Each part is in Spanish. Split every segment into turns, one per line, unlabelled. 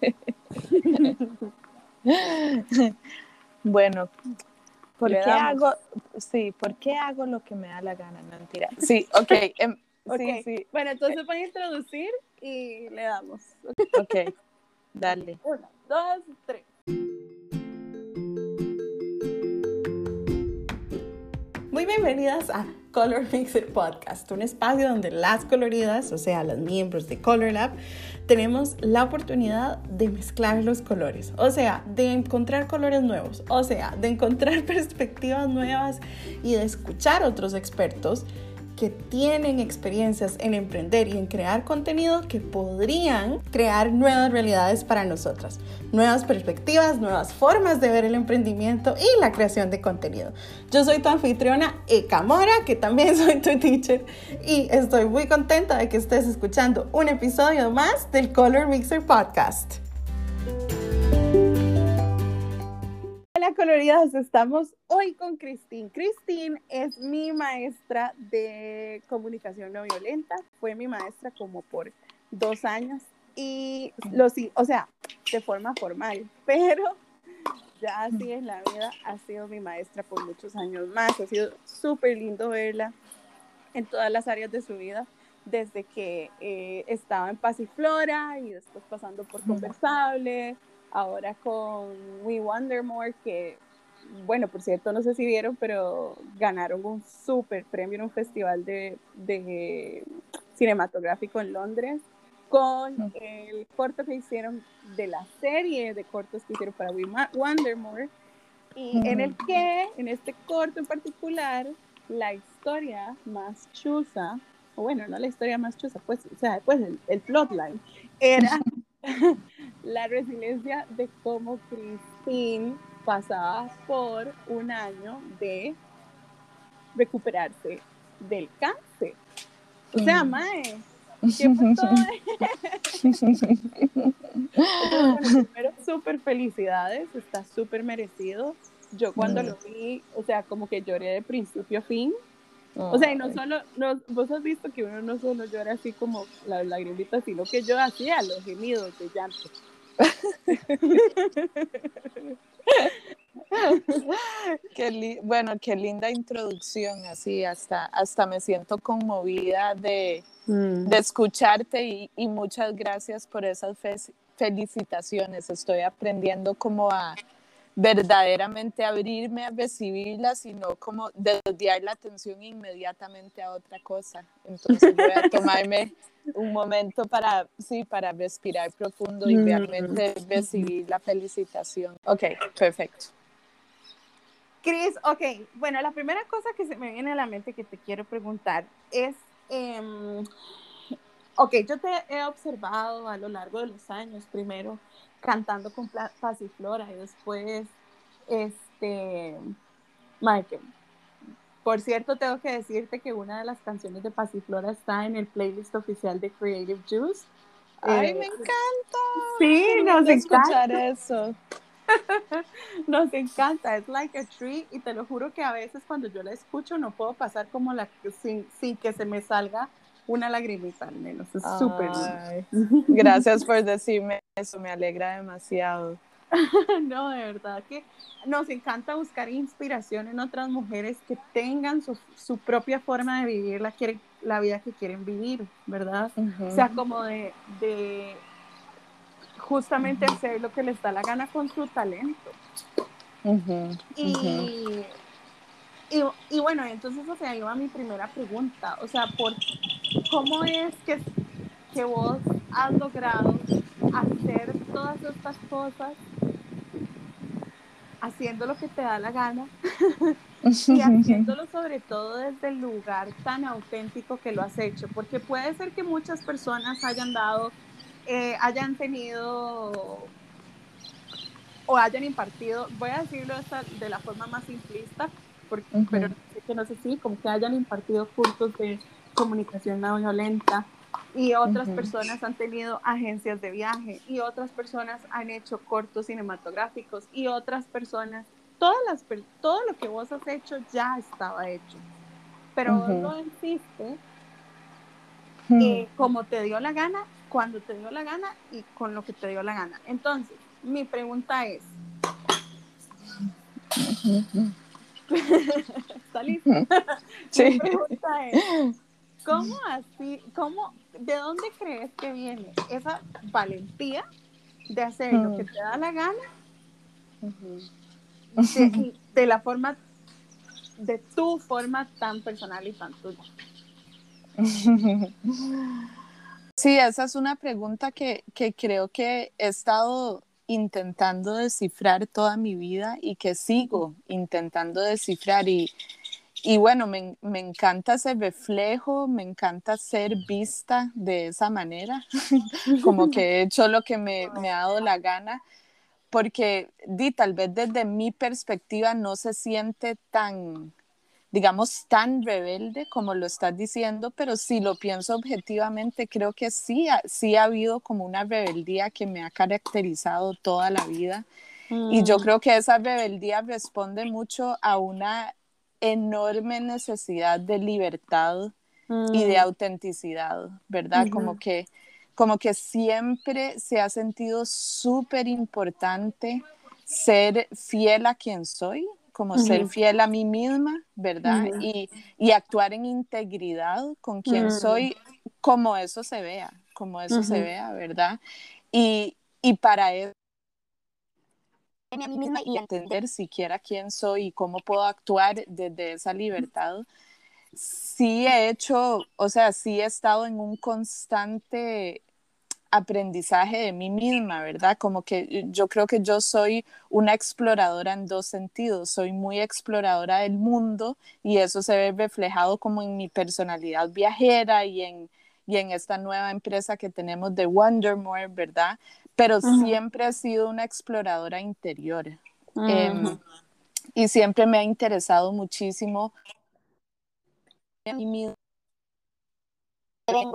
bueno, ¿por qué hago, sí, ¿por qué hago lo que me da la gana? Mentira. Sí, ok. Em,
sí, sí. Bueno, entonces voy a introducir y le damos.
Ok, dale.
Uno, dos, tres. Muy bienvenidas a Color Mixer Podcast, un espacio donde las coloridas, o sea, los miembros de Color Lab, tenemos la oportunidad de mezclar los colores, o sea, de encontrar colores nuevos, o sea, de encontrar perspectivas nuevas y de escuchar otros expertos que tienen experiencias en emprender y en crear contenido que podrían crear nuevas realidades para nosotras, nuevas perspectivas, nuevas formas de ver el emprendimiento y la creación de contenido. Yo soy tu anfitriona Eka Mora, que también soy tu teacher, y estoy muy contenta de que estés escuchando un episodio más del Color Mixer Podcast. Coloridas, estamos hoy con Christine. Christine es mi maestra de comunicación no violenta, fue mi maestra como por dos años y lo sí, o sea, de forma formal, pero ya así es la vida, ha sido mi maestra por muchos años más, ha sido súper lindo verla en todas las áreas de su vida, desde que eh, estaba en Paz y Flora y después pasando por Conversable ahora con We Wonder More, que, bueno, por cierto, no sé si vieron, pero ganaron un super premio en un festival de, de cinematográfico en Londres con el corto que hicieron de la serie de cortos que hicieron para We Wonder More. Y en el que, en este corto en particular, la historia más chusa, o bueno, no la historia más chusa, pues, o sea, pues el, el plotline, era la resiliencia de cómo Christine pasaba por un año de recuperarse del cáncer. O sea. Mae, ¿qué pasó? primero, súper felicidades, está súper merecido. Yo cuando lo vi, o sea, como que lloré de principio a fin. O sea, y no solo, no, vos has visto que uno no solo llora así como la lagrimita, sino que yo hacía los gemidos de llanto.
qué bueno, qué linda introducción, así hasta, hasta me siento conmovida de, mm. de escucharte y, y, muchas gracias por esas felicitaciones. Estoy aprendiendo como a verdaderamente abrirme a recibirla, sino como desviar la atención inmediatamente a otra cosa. Entonces voy a tomarme un momento para, sí, para respirar profundo y realmente recibir la felicitación. Ok, perfecto.
Cris, ok, bueno, la primera cosa que se me viene a la mente que te quiero preguntar es, em, ok, yo te he observado a lo largo de los años, primero cantando con Pasiflora y después, este, Michael. Por cierto, tengo que decirte que una de las canciones de Pasiflora está en el playlist oficial de Creative Juice.
¡Ay, me eh, encanta!
Sí, nos encanta.
escuchar eso.
nos encanta, es like a tree y te lo juro que a veces cuando yo la escucho no puedo pasar como la sin, sin que se me salga una lagrimita al menos, es súper
Gracias por decirme eso, me alegra demasiado.
no, de verdad que nos encanta buscar inspiración en otras mujeres que tengan su, propia forma de vivir la, la vida que quieren vivir, ¿verdad? O sea, como de, justamente hacer lo que les da la gana con su talento. y, y, bueno, entonces, o sea, iba mi primera pregunta, o sea, por ¿cómo es que, que vos has logrado hacer todas estas cosas haciendo lo que te da la gana y haciéndolo sobre todo desde el lugar tan auténtico que lo has hecho, porque puede ser que muchas personas hayan dado, eh, hayan tenido o hayan impartido, voy a decirlo de la forma más simplista, porque, pero que no sé si, como que hayan impartido cursos de comunicación no violenta y otras personas han tenido agencias de viaje y otras personas han hecho cortos cinematográficos y otras personas, todas las, todo lo que vos has hecho ya estaba hecho, pero vos no hiciste como te dio la gana cuando te dio la gana y con lo que te dio la gana. Entonces, mi pregunta es, ¿está listo?
Sí.
mi pregunta es, ¿cómo así, cómo, de dónde crees que viene esa valentía de hacer lo que te da la gana de, de la forma, de tu forma tan personal y tan tuya?
Sí, esa es una pregunta que, que, creo que he estado intentando descifrar toda mi vida y que sigo intentando descifrar. Y, y bueno, me, me, encanta ese reflejo, me encanta ser vista de esa manera, como que he hecho lo que me, me ha dado la gana, porque di, tal vez desde mi perspectiva no se siente tan digamos, tan rebelde como lo estás diciendo, pero si lo pienso objetivamente, creo que sí, sí ha habido como una rebeldía que me ha caracterizado toda la vida. Y yo mm. creo que esa rebeldía responde mucho a una enorme necesidad de libertad y de mm. autenticidad, ¿verdad? Como que como que siempre se ha sentido súper importante ser fiel a quien soy, como ser fiel a mí misma, ¿verdad? y, y, actuar en integridad con quien soy, como eso se vea, como eso se vea, ¿verdad? Y, y para eso a mí misma y entender siquiera quién soy y cómo puedo actuar desde esa libertad. Sí he hecho, o sea, sí he estado en un constante aprendizaje de mí misma, ¿verdad? Como que yo creo que yo soy una exploradora en dos sentidos, soy muy exploradora del mundo y eso se ve reflejado como en mi personalidad viajera y en, y en esta nueva empresa que tenemos de Wondermore, ¿verdad? Pero siempre he sido una exploradora interior em, y siempre me ha interesado muchísimo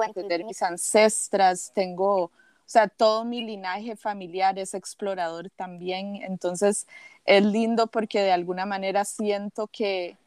entender mis ancestras, tengo, o sea, todo mi linaje familiar es explorador también, entonces es lindo porque de alguna manera siento que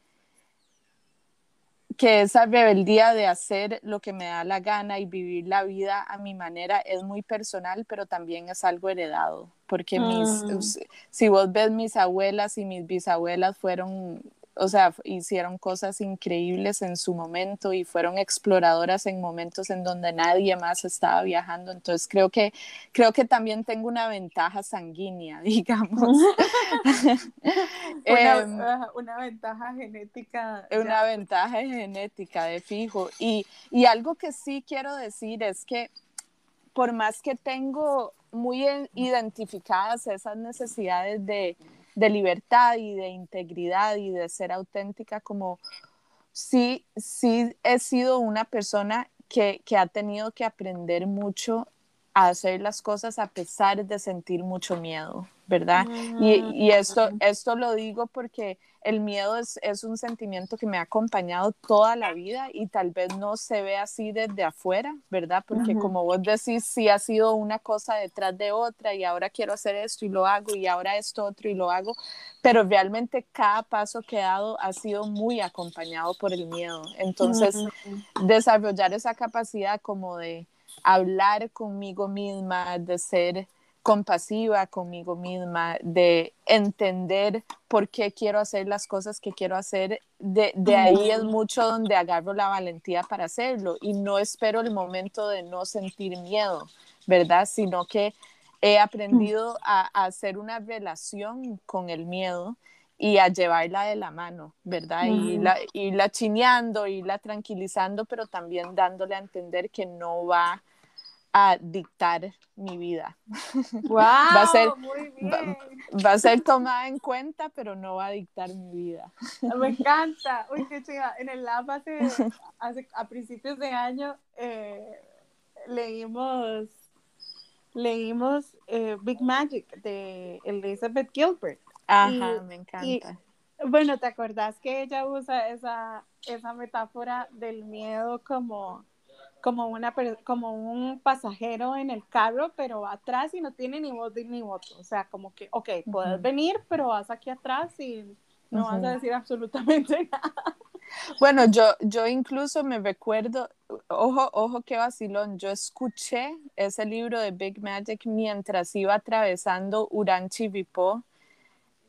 que esa rebeldía de hacer lo que me da la gana y vivir la vida a mi manera es muy personal, pero también es algo heredado, porque mis, mm. si vos ves mis abuelas y mis bisabuelas fueron o sea, hicieron cosas increíbles en su momento y fueron exploradoras en momentos en donde nadie más estaba viajando. Entonces creo que, creo que también tengo una ventaja sanguínea, digamos.
una, em, una, ventaja genética.
Una ventaja genética, de fijo. Y, y algo que sí quiero decir es que por más que tengo muy identificadas esas necesidades de de libertad y de integridad y de ser auténtica, como sí, sí he sido una persona que, que ha tenido que aprender mucho a hacer las cosas a pesar de sentir mucho miedo, ¿verdad? Y, y, esto, esto lo digo porque el miedo es, es, un sentimiento que me ha acompañado toda la vida y tal vez no se ve así desde afuera, ¿verdad? Porque como vos decís, sí ha sido una cosa detrás de otra y ahora quiero hacer esto y lo hago y ahora esto otro y lo hago, pero realmente cada paso que he dado ha sido muy acompañado por el miedo. Entonces, desarrollar esa capacidad como de hablar conmigo misma, de ser compasiva conmigo misma, de entender por qué quiero hacer las cosas que quiero hacer, de, de, ahí es mucho donde agarro la valentía para hacerlo y no espero el momento de no sentir miedo, ¿verdad? Sino que he aprendido a, a hacer una relación con el miedo y a llevarla de la mano, ¿verdad? Y la, irla chineando, irla tranquilizando, pero también dándole a entender que no va a dictar mi vida.
Wow, va, a ser,
Va, a ser tomada en cuenta, pero no va a dictar mi vida.
Me encanta. Uy, qué chiva. En el lab hace, a principios de año eh, leímos leímos eh, Big Magic de Elizabeth Gilbert.
Ajá, me encanta.
bueno, ¿te acordás que ella usa esa, esa metáfora del miedo como como, una, como un pasajero en el carro, pero va atrás y no tiene ni voz ni voto. O sea, como que, ok, puedes venir, pero vas aquí atrás y no vas a decir absolutamente nada.
Bueno, yo, yo incluso me recuerdo, ojo, ojo, qué vacilón, yo escuché ese libro de Big Magic mientras iba atravesando Uranchi Vipo,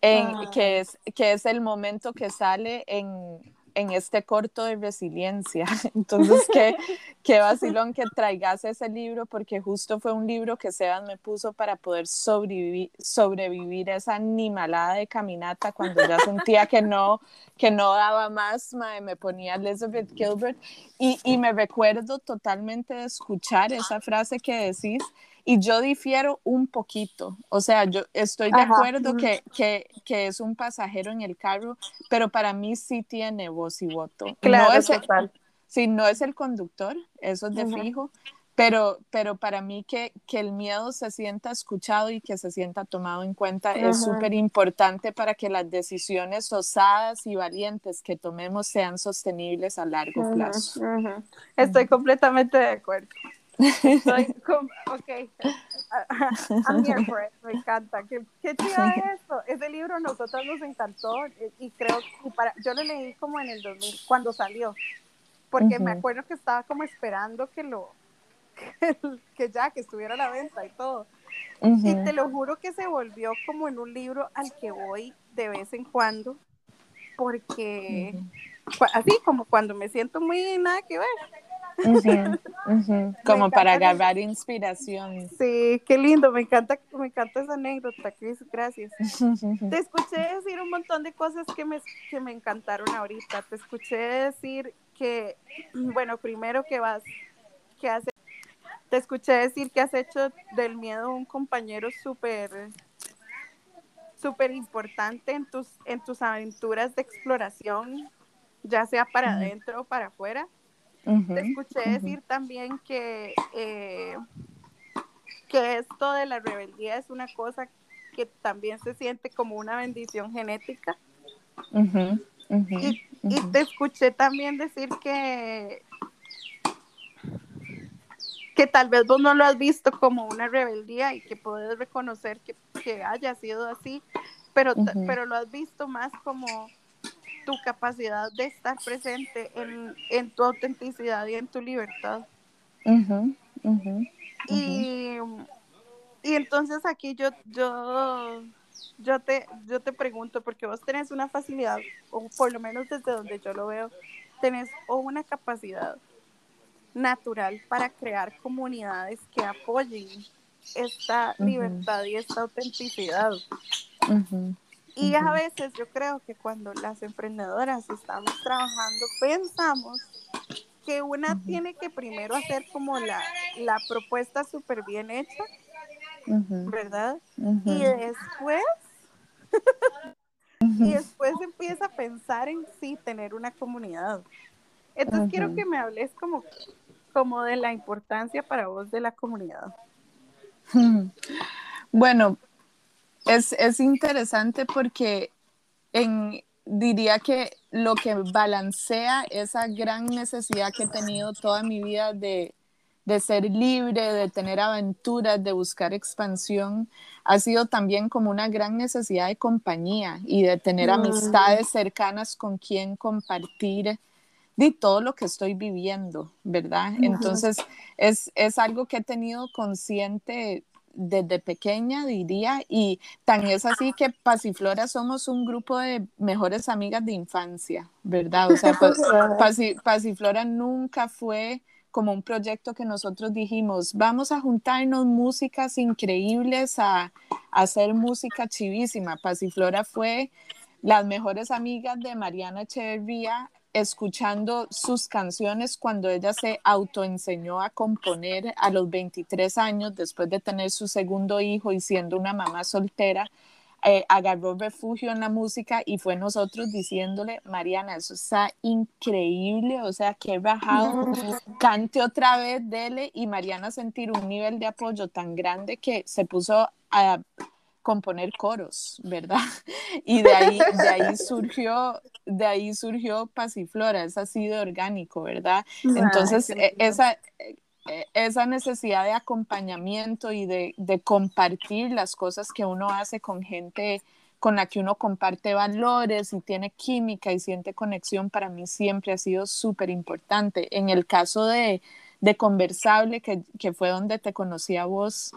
en, que, es, que es el momento que sale en, en este corto de resiliencia. Entonces, qué, qué vacilón que traigas ese libro, porque justo fue un libro que Sebas me puso para poder sobrevivir, sobrevivir esa animalada de caminata cuando ya sentía que no, que no daba más, me ponía Elizabeth Gilbert. Y, y me recuerdo totalmente de escuchar esa frase que decís y yo difiero un poquito, o sea, yo estoy de acuerdo que, que, que, es un pasajero en el carro, pero para mí sí tiene voz y voto.
Claro,
no es
total.
sí, no es el conductor, eso es de fijo, pero, pero para mí que, que, el miedo se sienta escuchado y que se sienta tomado en cuenta es súper importante para que las decisiones osadas y valientes que tomemos sean sostenibles a largo plazo.
Estoy completamente de acuerdo. Estoy como, ok, I'm here for it, me encanta. ¿Qué, qué chido es esto? Ese libro a nosotros nos encantó y creo que para, yo lo leí como en el 2000, cuando salió, porque me acuerdo que estaba como esperando que lo, que, ya, que estuviera a la venta y todo. Y te lo juro que se volvió como en un libro al que voy de vez en cuando, porque así como cuando me siento muy nada que ver
Como para agarrar inspiración.
Sí, qué lindo, me encanta, me encanta esa anécdota, Cris, gracias. Te escuché decir un montón de cosas que me, que me encantaron ahorita. Te escuché decir que, bueno, primero que vas, que haces, te escuché decir que has hecho del miedo un compañero súper súper importante en tus, en tus aventuras de exploración, ya sea para adentro o para afuera. Te escuché decir también que, eh, que esto de la rebeldía es una cosa que también se siente como una bendición genética. y, te escuché también decir que, que tal vez vos no lo has visto como una rebeldía y que puedes reconocer que, que haya sido así, pero, pero lo has visto más como tu capacidad de estar presente en, en tu autenticidad y en tu libertad. y, y, entonces aquí yo, yo, yo, te, yo te pregunto, porque vos tenés una facilidad, o por lo menos desde donde yo lo veo, tenés o una capacidad natural para crear comunidades que apoyen esta libertad y esta autenticidad. Y a veces yo creo que cuando las emprendedoras estamos trabajando, pensamos que una tiene que primero hacer como la, la propuesta súper bien hecha, ¿verdad? Y después, y después empieza a pensar en sí tener una comunidad. Entonces quiero que me hables como, como de la importancia para vos de la comunidad.
Bueno, es, interesante porque en, diría que lo que balancea esa gran necesidad que he tenido toda mi vida de, ser libre, de tener aventuras, de buscar expansión, ha sido también como una gran necesidad de compañía y de tener mm. amistades cercanas con quien compartir de todo lo que estoy viviendo, ¿verdad? Entonces, es, es algo que he tenido consciente desde pequeña, diría, y tan es así que Pasiflora somos un grupo de mejores amigas de infancia, ¿verdad? O sea, pues, Pasiflora nunca fue como un proyecto que nosotros dijimos, vamos a juntarnos músicas increíbles a, hacer música chivísima. Pasiflora fue las mejores amigas de Mariana Echeverría escuchando sus canciones cuando ella se autoenseñó a componer a los 23 años, después de tener su segundo hijo y siendo una mamá soltera, eh, agarró refugio en la música y fue nosotros diciéndole, Mariana, eso está increíble, o sea, que bajado, cante otra vez, dele, y Mariana sentir un nivel de apoyo tan grande que se puso a componer coros, ¿verdad? Y de ahí, de ahí surgió, de ahí surgió Pasiflora, es así de orgánico, ¿verdad? Entonces, e, esa, e, esa necesidad de acompañamiento y de, de, compartir las cosas que uno hace con gente con la que uno comparte valores y tiene química y siente conexión, para mí siempre ha sido súper importante. En el caso de, de Conversable, que, que, fue donde te conocí a vos,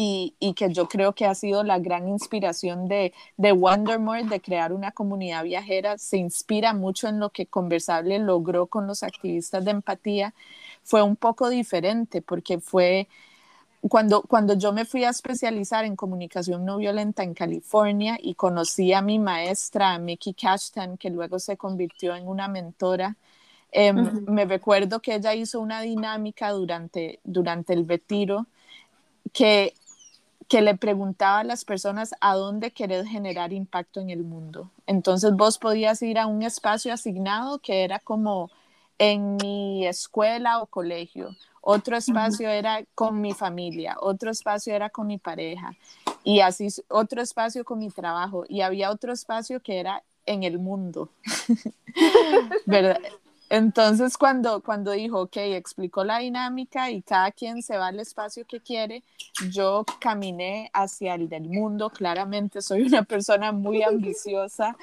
y, y, que yo creo que ha sido la gran inspiración de, de Wondermore, de crear una comunidad viajera, se inspira mucho en lo que Conversable logró con los activistas de empatía, fue un poco diferente porque fue cuando, cuando yo me fui a especializar en comunicación no violenta en California y conocí a mi maestra, Mickey Cashton, que luego se convirtió en una mentora, em, me recuerdo que ella hizo una dinámica durante, durante el retiro que que le preguntaba a las personas a dónde querés generar impacto en el mundo. Entonces vos podías ir a un espacio asignado que era como en mi escuela o colegio, otro espacio era con mi familia, otro espacio era con mi pareja y así otro espacio con mi trabajo y había otro espacio que era en el mundo, ¿verdad? Entonces, cuando, cuando dijo, ok, explicó la dinámica y cada quien se va al espacio que quiere, yo caminé hacia el del mundo. Claramente soy una persona muy ambiciosa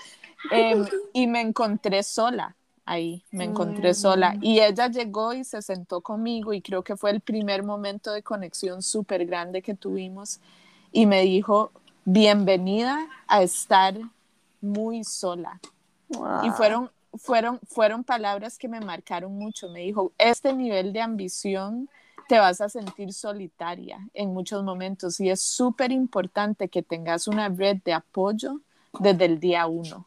em, y me encontré sola ahí, me encontré sola. Mm. Y ella llegó y se sentó conmigo y creo que fue el primer momento de conexión súper grande que tuvimos y me dijo, bienvenida a estar muy sola. Y fueron fueron, fueron palabras que me marcaron mucho. Me dijo, este nivel de ambición te vas a sentir solitaria en muchos momentos y es súper importante que tengas una red de apoyo desde el día uno.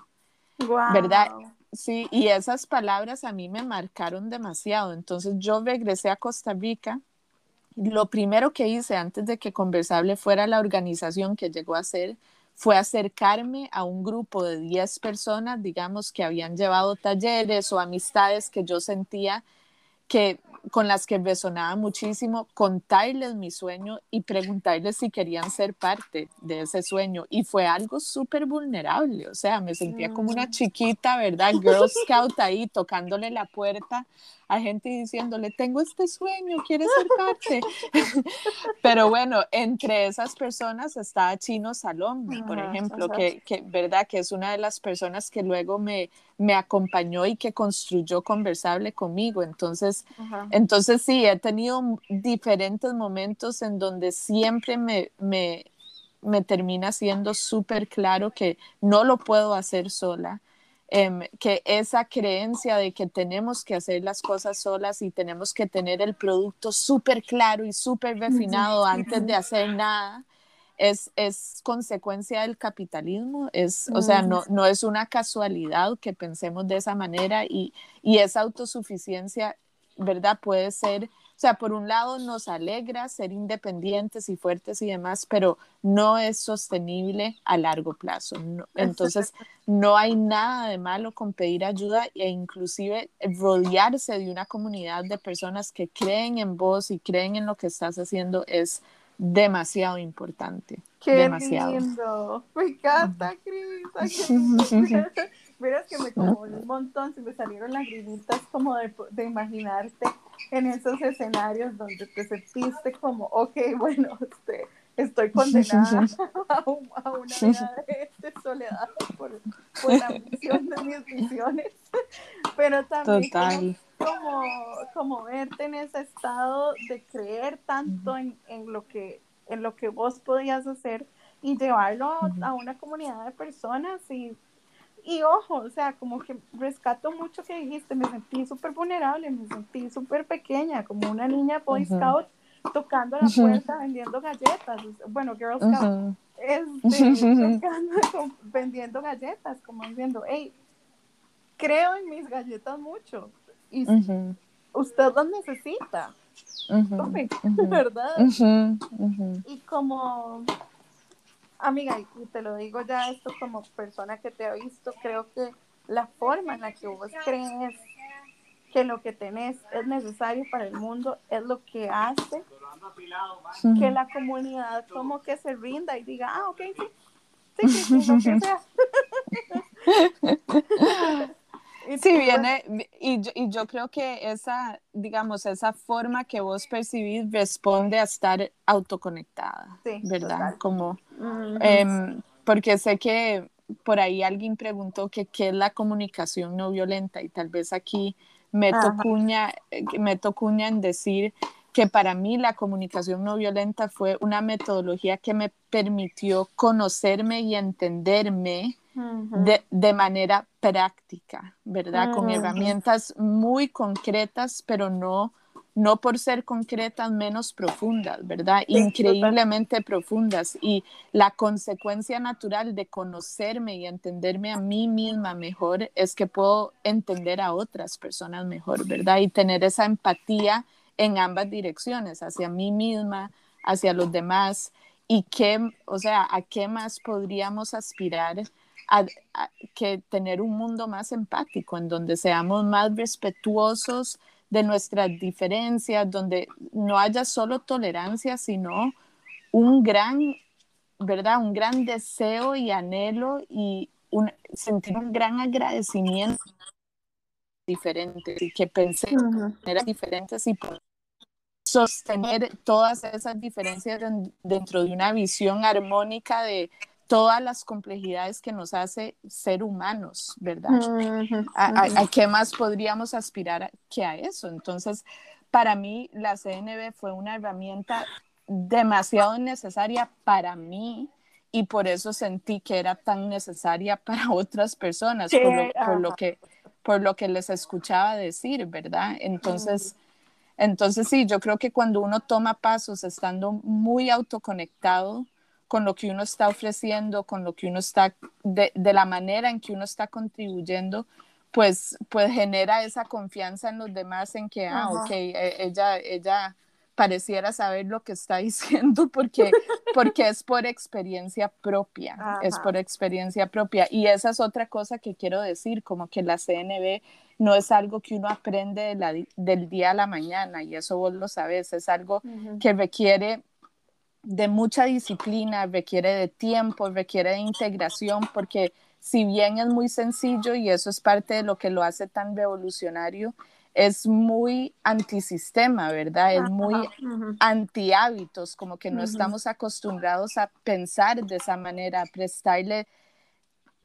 ¿Verdad? Sí, y esas palabras a mí me marcaron demasiado. Entonces yo regresé a Costa Rica. Lo primero que hice antes de que Conversable fuera la organización que llegó a ser fue acercarme a un grupo de 10 personas, digamos, que habían llevado talleres o amistades que yo sentía que con las que resonaba muchísimo, contarles mi sueño y preguntarles si querían ser parte de ese sueño. Y fue algo súper vulnerable, o sea, me sentía como una mm. chiquita, ¿verdad? Girl Scout ahí tocándole la puerta a gente diciéndole, tengo este sueño, ¿quieres ser parte? Pero bueno, entre esas personas está Chino Salón, por ejemplo, que, que, ¿verdad? Que es una de las personas que luego me, me acompañó y que construyó Conversable conmigo. Entonces, entonces sí, he tenido diferentes momentos en donde siempre me, me, me termina siendo súper claro que no lo puedo hacer sola Em, que esa creencia de que tenemos que hacer las cosas solas y tenemos que tener el producto súper claro y súper refinado antes de hacer nada, es, es consecuencia del capitalismo, es, o sea, no, no es una casualidad que pensemos de esa manera y, y esa autosuficiencia, ¿verdad? Puede ser o sea, por un lado nos alegra ser independientes y fuertes y demás, pero no es sostenible a largo plazo. entonces, no hay nada de malo con pedir ayuda e inclusive rodearse de una comunidad de personas que creen en vos y creen en lo que estás haciendo es demasiado importante.
Qué
demasiado.
lindo. Me encanta, Cris. Verás que me como un montón, se me salieron las lagrimitas como de, de, imaginarte en esos escenarios donde te sentiste como, ok, bueno, este, estoy condenada a, a, una vida de, soledad por, por, la misión de mis visiones, pero también como, como, verte en ese estado de creer tanto en, en, lo que, en lo que vos podías hacer y llevarlo a una comunidad de personas y y ojo, o sea, como que rescato mucho que dijiste, me sentí súper vulnerable, me sentí súper pequeña, como una niña Boy Scout tocando la puerta vendiendo galletas, bueno, Girl Scout, este, vendiendo galletas, como diciendo, hey, creo en mis galletas mucho y usted las necesita, ¿verdad? Y como Amiga, y te lo digo ya esto como persona que te ha visto, creo que la forma en la que vos crees que lo que tenés es necesario para el mundo es lo que hace que la comunidad como que se rinda y diga, ah, ok, sí, sí, sí, lo que sea.
Sí, viene, y yo, y yo creo que esa, digamos, esa forma que vos percibís responde a estar autoconectada, ¿verdad? Como, em, porque sé que por ahí alguien preguntó que qué es la comunicación no violenta y tal vez aquí meto cuña, eh, meto cuña en decir que para mí la comunicación no violenta fue una metodología que me permitió conocerme y entenderme de, manera práctica, ¿verdad? Con herramientas muy concretas, pero no, no por ser concretas menos profundas, ¿verdad? Increíblemente profundas. Y la consecuencia natural de conocerme y entenderme a mí misma mejor es que puedo entender a otras personas mejor, ¿verdad? Y tener esa empatía en ambas direcciones, hacia mí misma, hacia los demás. Y qué, o sea, a qué más podríamos aspirar que tener un mundo más empático, en donde seamos más respetuosos de nuestras diferencias, donde no haya solo tolerancia, sino un gran, ¿verdad? Un gran deseo y anhelo y sentir un gran agradecimiento diferente y que pensé de maneras diferentes y sostener todas esas diferencias dentro de una visión armónica de todas las complejidades que nos hace ser humanos, ¿verdad? ¿A, qué más podríamos aspirar que a eso? Entonces, para mí, la CNB fue una herramienta demasiado necesaria para mí y por eso sentí que era tan necesaria para otras personas, por, lo, que, por lo que les escuchaba decir, ¿verdad? Entonces... Entonces sí, yo creo que cuando uno toma pasos estando muy autoconectado, con lo que uno está ofreciendo, con lo que uno está, de, la manera en que uno está contribuyendo, pues, pues genera esa confianza en los demás en que, ah, ok, e, ella, ella pareciera saber lo que está diciendo porque, porque es por experiencia propia, es por experiencia propia. Y esa es otra cosa que quiero decir, como que la CNB no es algo que uno aprende del día a la mañana, y eso vos lo sabes, es algo que requiere de mucha disciplina, requiere de tiempo, requiere de integración, porque si bien es muy sencillo y eso es parte de lo que lo hace tan revolucionario, es muy antisistema, ¿verdad? Es muy anti hábitos, como que no estamos acostumbrados a pensar de esa manera, a prestarle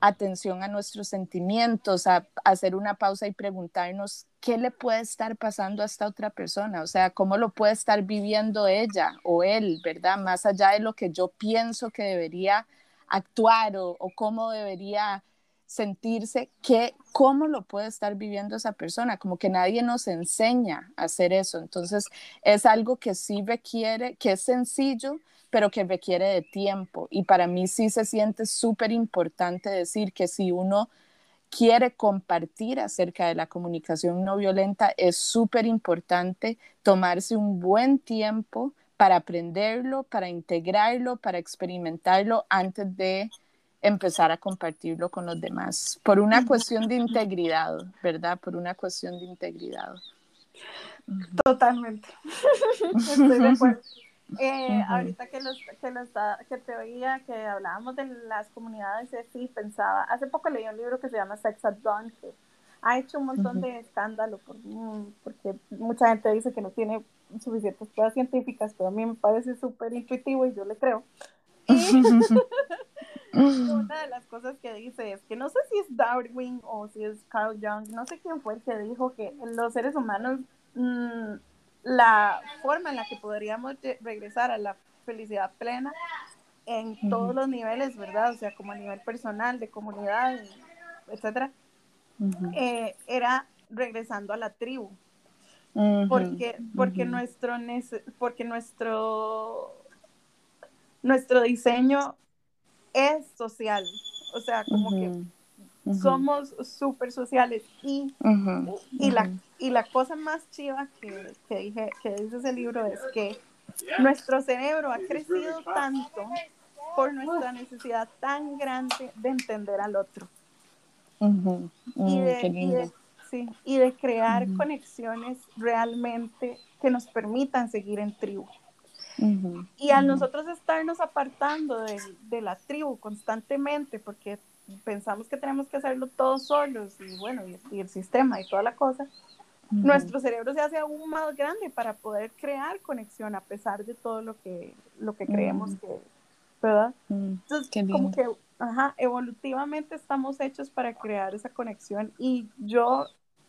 atención a nuestros sentimientos, a, hacer una pausa y preguntarnos qué le puede estar pasando a esta otra persona, o sea, cómo lo puede estar viviendo ella o él, ¿verdad? Más allá de lo que yo pienso que debería actuar o, cómo debería sentirse, qué, cómo lo puede estar viviendo esa persona, como que nadie nos enseña a hacer eso. Entonces, es algo que sí requiere, que es sencillo, pero que requiere de tiempo. Y para mí sí se siente súper importante decir que si uno quiere compartir acerca de la comunicación no violenta, es súper importante tomarse un buen tiempo para aprenderlo, para integrarlo, para experimentarlo antes de empezar a compartirlo con los demás, por una cuestión de integridad, ¿verdad? Por una cuestión de integridad.
Totalmente. Estoy de acuerdo. Eh, ahorita que, los, que, los, que te oía, que hablábamos de las comunidades, sí, pensaba, hace poco leí un libro que se llama Sex at Dawn, que ha hecho un montón de escándalo por, porque mucha gente dice que no tiene suficientes pruebas científicas, pero a mí me parece súper intuitivo y yo le creo. una de las cosas que dice es que no sé si es Darwin o si es Carl Jung, no sé quién fue el que dijo que los seres humanos mm, la forma en la que podríamos regresar a la felicidad plena en todos los niveles, ¿verdad? O sea, como a nivel personal, de comunidad, etcétera, eh, era regresando a la tribu. Porque, porque, nuestro, porque nuestro, nuestro diseño es social. O sea, como que somos súper sociales y, y, la, y la cosa más chiva que, que, dije, que dice ese libro es que nuestro cerebro ha crecido tanto por nuestra necesidad tan grande de entender al otro. Mm, y, de, sí, y, de, crear conexiones realmente que nos permitan seguir en tribu. Y al nosotros estarnos apartando de, de, la tribu constantemente, porque pensamos que tenemos que hacerlo todos solos y bueno, y, el sistema y toda la cosa, nuestro cerebro se hace aún más grande para poder crear conexión a pesar de todo lo que, lo que creemos que, ¿verdad? Entonces, como que, ajá, evolutivamente estamos hechos para crear esa conexión y yo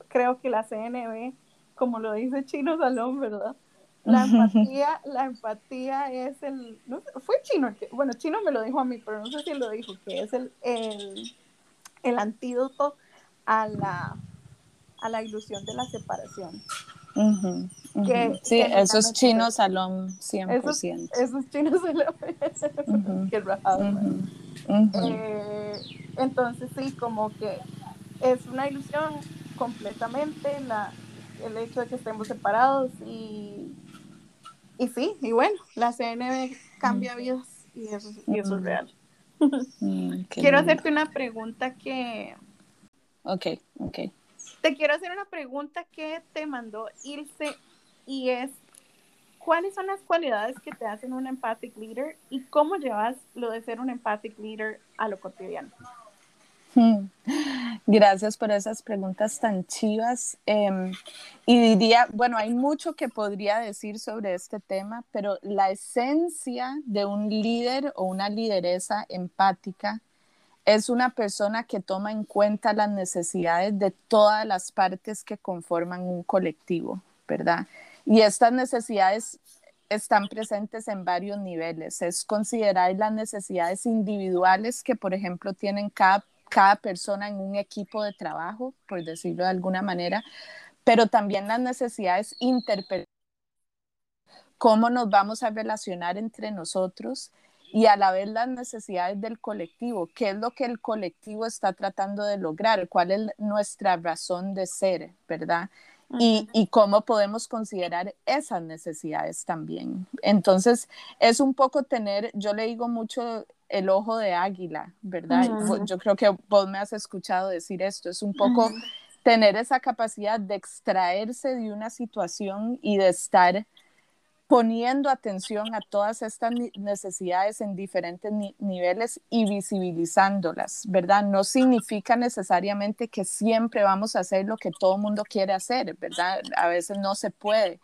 creo que la CNB, como lo dice Chino Salón, ¿verdad? La empatía, la empatía es el, no fue Chino, que, bueno, Chino me lo dijo a mí, pero no sé si lo dijo, que es el, el, el antídoto a la, a la ilusión de la separación.
sí, esos chinos salón 100%.
Esos, chinos salón. Qué rajado. Eh, entonces sí, como que es una ilusión completamente la, el hecho de que estemos separados y, y sí, y bueno, la CNB cambia vidas y eso, y eso es real. Mm, Quiero hacerte una pregunta que...
Ok, ok.
Te quiero hacer una pregunta que te mandó Ilse y es, ¿cuáles son las cualidades que te hacen un empathic leader y cómo llevas lo de ser un empathic leader a lo cotidiano?
Gracias por esas preguntas tan chivas. Em, y diría, bueno, hay mucho que podría decir sobre este tema, pero la esencia de un líder o una lideresa empática es una persona que toma en cuenta las necesidades de todas las partes que conforman un colectivo, ¿verdad? Y estas necesidades están presentes en varios niveles. Es considerar las necesidades individuales que, por ejemplo, tienen cada, cada persona en un equipo de trabajo, por decirlo de alguna manera, pero también las necesidades interpersonales, cómo nos vamos a relacionar entre nosotros y a la vez las necesidades del colectivo, qué es lo que el colectivo está tratando de lograr, cuál es nuestra razón de ser, ¿verdad? Y, y, cómo podemos considerar esas necesidades también. Entonces, es un poco tener, yo le digo mucho el ojo de águila, ¿verdad? Yo creo que vos me has escuchado decir esto, es un poco tener esa capacidad de extraerse de una situación y de estar poniendo atención a todas estas necesidades en diferentes niveles y visibilizándolas, ¿verdad? No significa necesariamente que siempre vamos a hacer lo que todo el mundo quiere hacer, ¿verdad? A veces no se puede,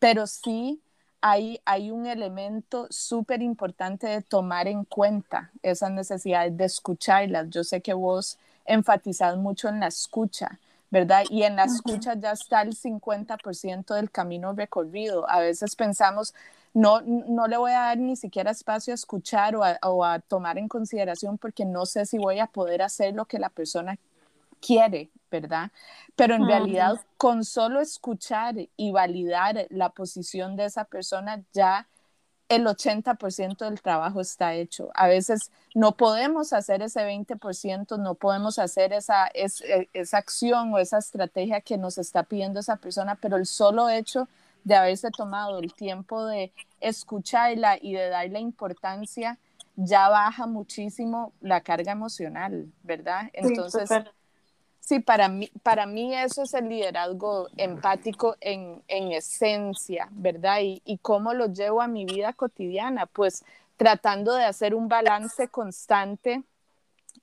pero sí hay, hay un elemento súper importante de tomar en cuenta esas necesidades, de escucharlas. Yo sé que vos enfatizás mucho en la escucha ¿verdad? Y en la escucha ya está el 50% del camino recorrido. A veces pensamos, no, no le voy a dar ni siquiera espacio a escuchar o a, o a tomar en consideración porque no sé si voy a poder hacer lo que la persona quiere, ¿verdad? Pero en realidad con solo escuchar y validar la posición de esa persona ya el 80% del trabajo está hecho. A veces no podemos hacer ese 20%, no podemos hacer esa, e, esa acción o esa estrategia que nos está pidiendo esa persona, pero el solo hecho de haberse tomado el tiempo de escucharla y de darle importancia ya baja muchísimo la carga emocional, ¿verdad? Entonces, Sí, para mí, para mí eso es el liderazgo empático en, en esencia, ¿verdad? Y, y, cómo lo llevo a mi vida cotidiana, pues tratando de hacer un balance constante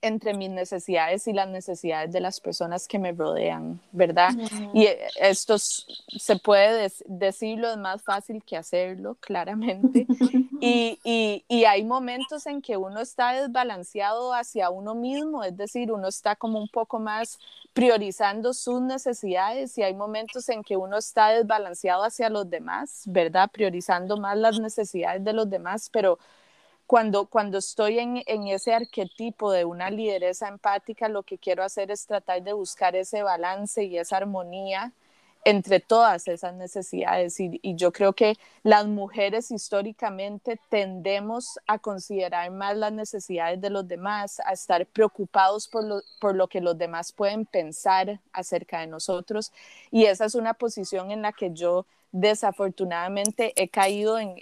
entre mis necesidades y las necesidades de las personas que me rodean, ¿verdad? Y esto se puede decirlo, es más fácil que hacerlo, claramente. y, y, y, hay momentos en que uno está desbalanceado hacia uno mismo, es decir, uno está como un poco más priorizando sus necesidades y hay momentos en que uno está desbalanceado hacia los demás, ¿verdad? Priorizando más las necesidades de los demás, pero cuando, cuando estoy en, en, ese arquetipo de una lideresa empática, lo que quiero hacer es tratar de buscar ese balance y esa armonía entre todas esas necesidades. Y, yo creo que las mujeres históricamente tendemos a considerar más las necesidades de los demás, a estar preocupados por lo, por lo que los demás pueden pensar acerca de nosotros. Y esa es una posición en la que yo desafortunadamente he caído en,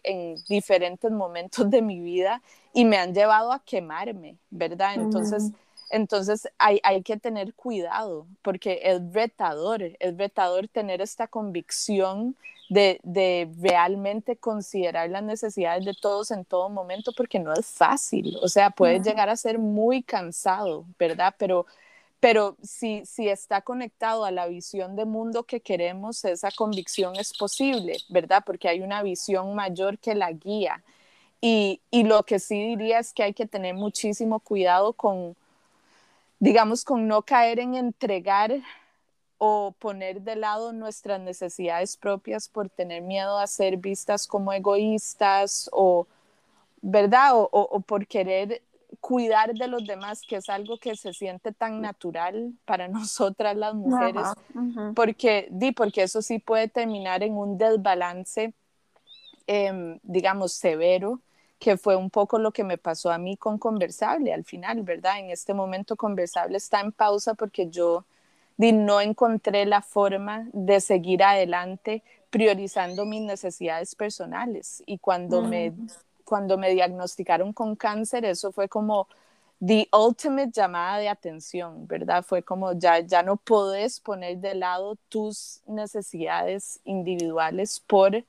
diferentes momentos de mi vida y me han llevado a quemarme, ¿verdad? Entonces, entonces hay, hay, que tener cuidado porque es retador, es retador tener esta convicción de, de, realmente considerar las necesidades de todos en todo momento porque no es fácil, o sea, puede llegar a ser muy cansado, ¿verdad? Pero pero si, si está conectado a la visión de mundo que queremos, esa convicción es posible, ¿verdad? Porque hay una visión mayor que la guía. y, y, lo que sí diría es que hay que tener muchísimo cuidado con, digamos, con no caer en entregar o poner de lado nuestras necesidades propias por tener miedo a ser vistas como egoístas o, ¿verdad? O, o, por querer cuidar de los demás, que es algo que se siente tan natural para nosotras las mujeres, porque, di, porque eso sí puede terminar en un desbalance, em, digamos, severo, que fue un poco lo que me pasó a mí con Conversable al final, ¿verdad? En este momento Conversable está en pausa porque yo no encontré la forma de seguir adelante priorizando mis necesidades personales. Y cuando, me, cuando me diagnosticaron con cáncer, eso fue como the ultimate llamada de atención, ¿verdad? Fue como ya, ya no puedes poner de lado tus necesidades individuales por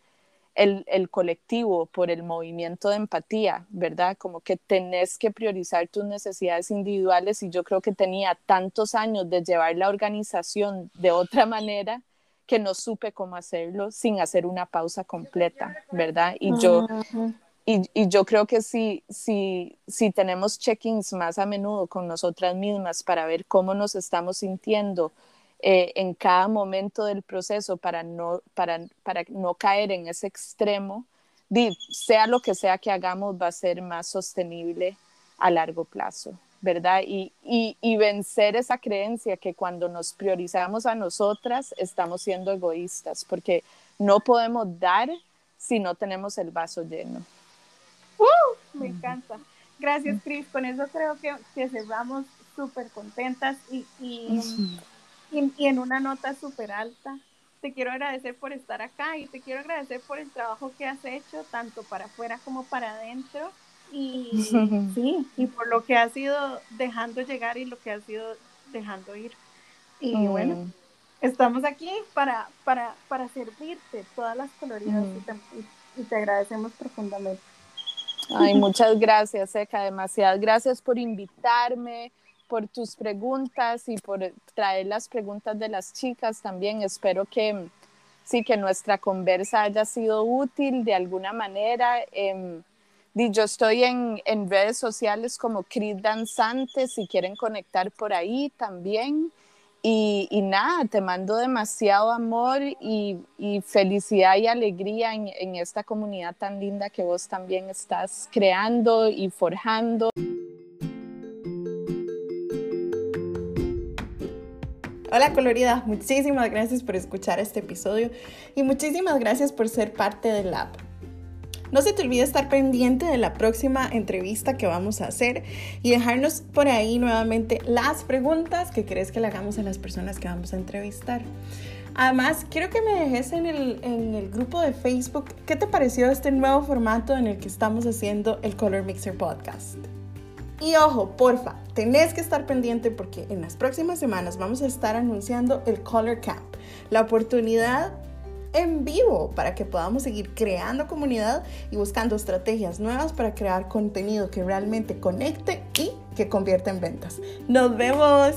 el, colectivo, por el movimiento de empatía, ¿verdad? Como que tenés que priorizar tus necesidades individuales y yo creo que tenía tantos años de llevar la organización de otra manera que no supe cómo hacerlo sin hacer una pausa completa, ¿verdad? Y yo, y, y, yo creo que si, si, si tenemos check-ins más a menudo con nosotras mismas para ver cómo nos estamos sintiendo, eh, en cada momento del proceso para no, para, para no caer en ese extremo, sea lo que sea que hagamos, va a ser más sostenible a largo plazo, ¿verdad? Y, y, y, vencer esa creencia que cuando nos priorizamos a nosotras estamos siendo egoístas, porque no podemos dar si no tenemos el vaso lleno.
¡Uh! Me encanta. Gracias, Cris. Con eso creo que, que cerramos súper contentas y, y y, en una nota súper alta. Te quiero agradecer por estar acá y te quiero agradecer por el trabajo que has hecho, tanto para afuera como para adentro. Y sí, y por lo que has ido dejando llegar y lo que has ido dejando ir. Y mm. bueno, estamos aquí para, para, para servirte todas las coloridas y, te, agradecemos profundamente.
Ay, muchas gracias, Eka, demasiadas gracias por invitarme, por tus preguntas y por traer las preguntas de las chicas también. Espero que sí, que nuestra conversa haya sido útil de alguna manera. Eh, yo estoy en, en, redes sociales como Cris Danzante, si quieren conectar por ahí también. Y, nada, te mando demasiado amor y, felicidad y alegría en, esta comunidad tan linda que vos también estás creando y forjando.
Hola colorida, muchísimas gracias por escuchar este episodio y muchísimas gracias por ser parte del lab. No se te olvide estar pendiente de la próxima entrevista que vamos a hacer y dejarnos por ahí nuevamente las preguntas que crees que le hagamos a las personas que vamos a entrevistar. Además, quiero que me dejes en el, en el grupo de Facebook qué te pareció este nuevo formato en el que estamos haciendo el Color Mixer Podcast. Y ojo, porfa, tenés que estar pendiente porque en las próximas semanas vamos a estar anunciando el Color Camp, la oportunidad en vivo para que podamos seguir creando comunidad y buscando estrategias nuevas para crear contenido que realmente conecte y que convierta en ventas. Nos vemos.